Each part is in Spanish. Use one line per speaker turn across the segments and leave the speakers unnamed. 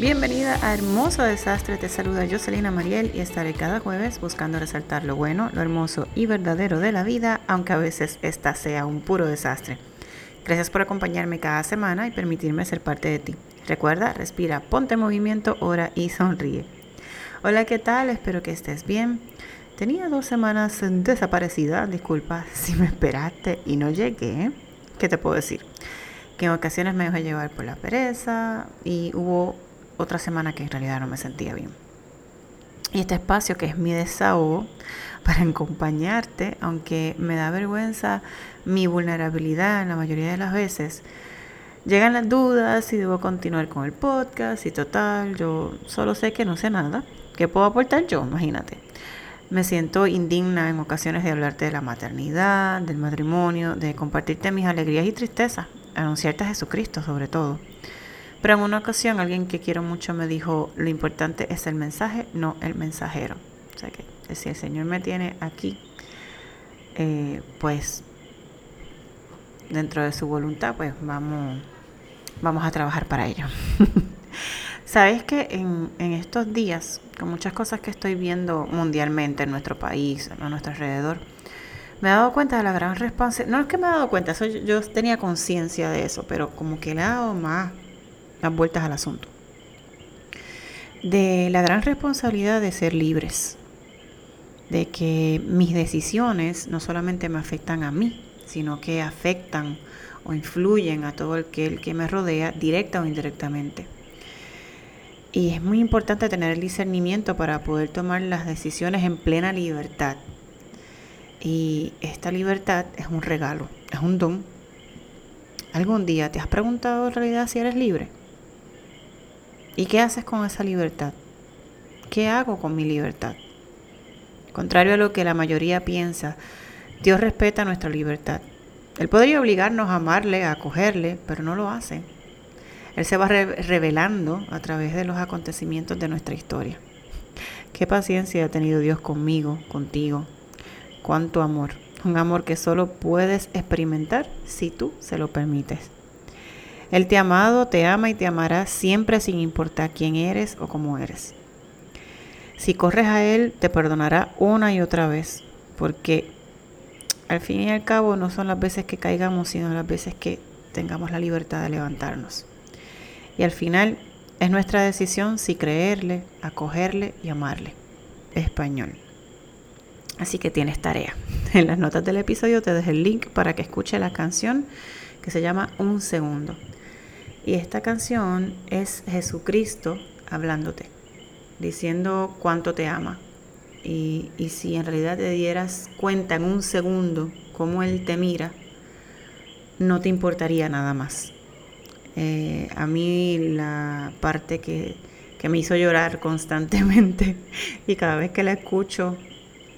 Bienvenida a Hermoso Desastre, te saluda Jocelyn Mariel y estaré cada jueves buscando resaltar lo bueno, lo hermoso y verdadero de la vida, aunque a veces esta sea un puro desastre. Gracias por acompañarme cada semana y permitirme ser parte de ti. Recuerda, respira, ponte en movimiento, ora y sonríe. Hola, ¿qué tal? Espero que estés bien. Tenía dos semanas desaparecida, disculpa si me esperaste y no llegué. ¿Qué te puedo decir? Que en ocasiones me dejé llevar por la pereza y hubo otra semana que en realidad no me sentía bien. Y este espacio que es mi desahogo para acompañarte, aunque me da vergüenza mi vulnerabilidad en la mayoría de las veces, llegan las dudas si debo continuar con el podcast y total, yo solo sé que no sé nada. ¿Qué puedo aportar yo? Imagínate. Me siento indigna en ocasiones de hablarte de la maternidad, del matrimonio, de compartirte mis alegrías y tristezas, anunciarte a Jesucristo sobre todo. Pero en una ocasión alguien que quiero mucho me dijo, lo importante es el mensaje, no el mensajero. O sea que si el Señor me tiene aquí, eh, pues dentro de su voluntad, pues vamos, vamos a trabajar para ello. Sabes que en, estos días, con muchas cosas que estoy viendo mundialmente en nuestro país, a nuestro alrededor, me he dado cuenta de la gran responsabilidad. No es que me he dado cuenta, yo, yo tenía conciencia de eso, pero como que le he dado más las vueltas al asunto. De la gran responsabilidad de ser libres, de que mis decisiones no solamente me afectan a mí, sino que afectan o influyen a todo el que, el que me rodea, directa o indirectamente. Y es muy importante tener el discernimiento para poder tomar las decisiones en plena libertad. Y esta libertad es un regalo, es un don. ¿Algún día te has preguntado en realidad si eres libre? ¿Y qué haces con esa libertad? ¿Qué hago con mi libertad? Contrario a lo que la mayoría piensa, Dios respeta nuestra libertad. Él podría obligarnos a amarle, a acogerle, pero no lo hace. Él se va revelando a través de los acontecimientos de nuestra historia. Qué paciencia ha tenido Dios conmigo, contigo. Cuánto amor. Un amor que solo puedes experimentar si tú se lo permites. Él te ha amado, te ama y te amará siempre sin importar quién eres o cómo eres. Si corres a Él, te perdonará una y otra vez, porque al fin y al cabo no son las veces que caigamos, sino las veces que tengamos la libertad de levantarnos. Y al final es nuestra decisión si creerle, acogerle y amarle. Español. Así que tienes tarea. En las notas del episodio te dejo el link para que escuche la canción que se llama Un Segundo. Y esta canción es Jesucristo hablándote, diciendo cuánto te ama. Y, si en realidad te dieras cuenta en un segundo cómo Él te mira, no te importaría nada más. Eh, a mí la parte que, me hizo llorar constantemente y cada vez que la escucho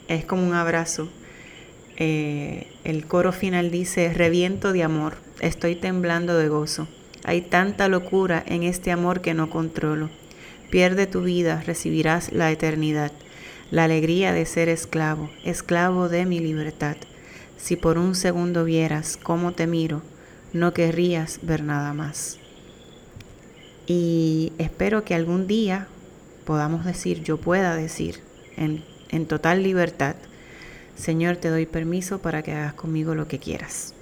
es como un abrazo. Eh, el coro final dice, reviento de amor, estoy temblando de gozo. Hay tanta locura en este amor que no controlo. Pierde tu vida, recibirás la eternidad, la alegría de ser esclavo, esclavo de mi libertad. Si por un segundo vieras cómo te miro, no querrías ver nada más. Y espero que algún día podamos decir, yo pueda decir en, en total libertad, Señor, te doy permiso para que hagas conmigo lo que quieras.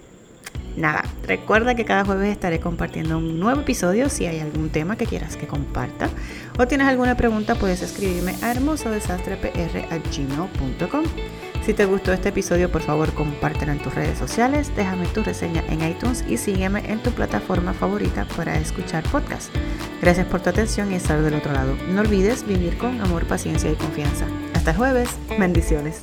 Nada, recuerda que cada jueves estaré compartiendo un nuevo episodio. Si hay algún tema que quieras que comparta o tienes alguna pregunta, puedes escribirme a hermosodesastrepr.gmail.com. Si te gustó este episodio, por favor compártelo en tus redes sociales, déjame tu reseña en iTunes y sígueme en tu plataforma favorita para escuchar podcast. Gracias por tu atención y estar del otro lado. No olvides vivir con amor, paciencia y confianza. Hasta el jueves. Bendiciones.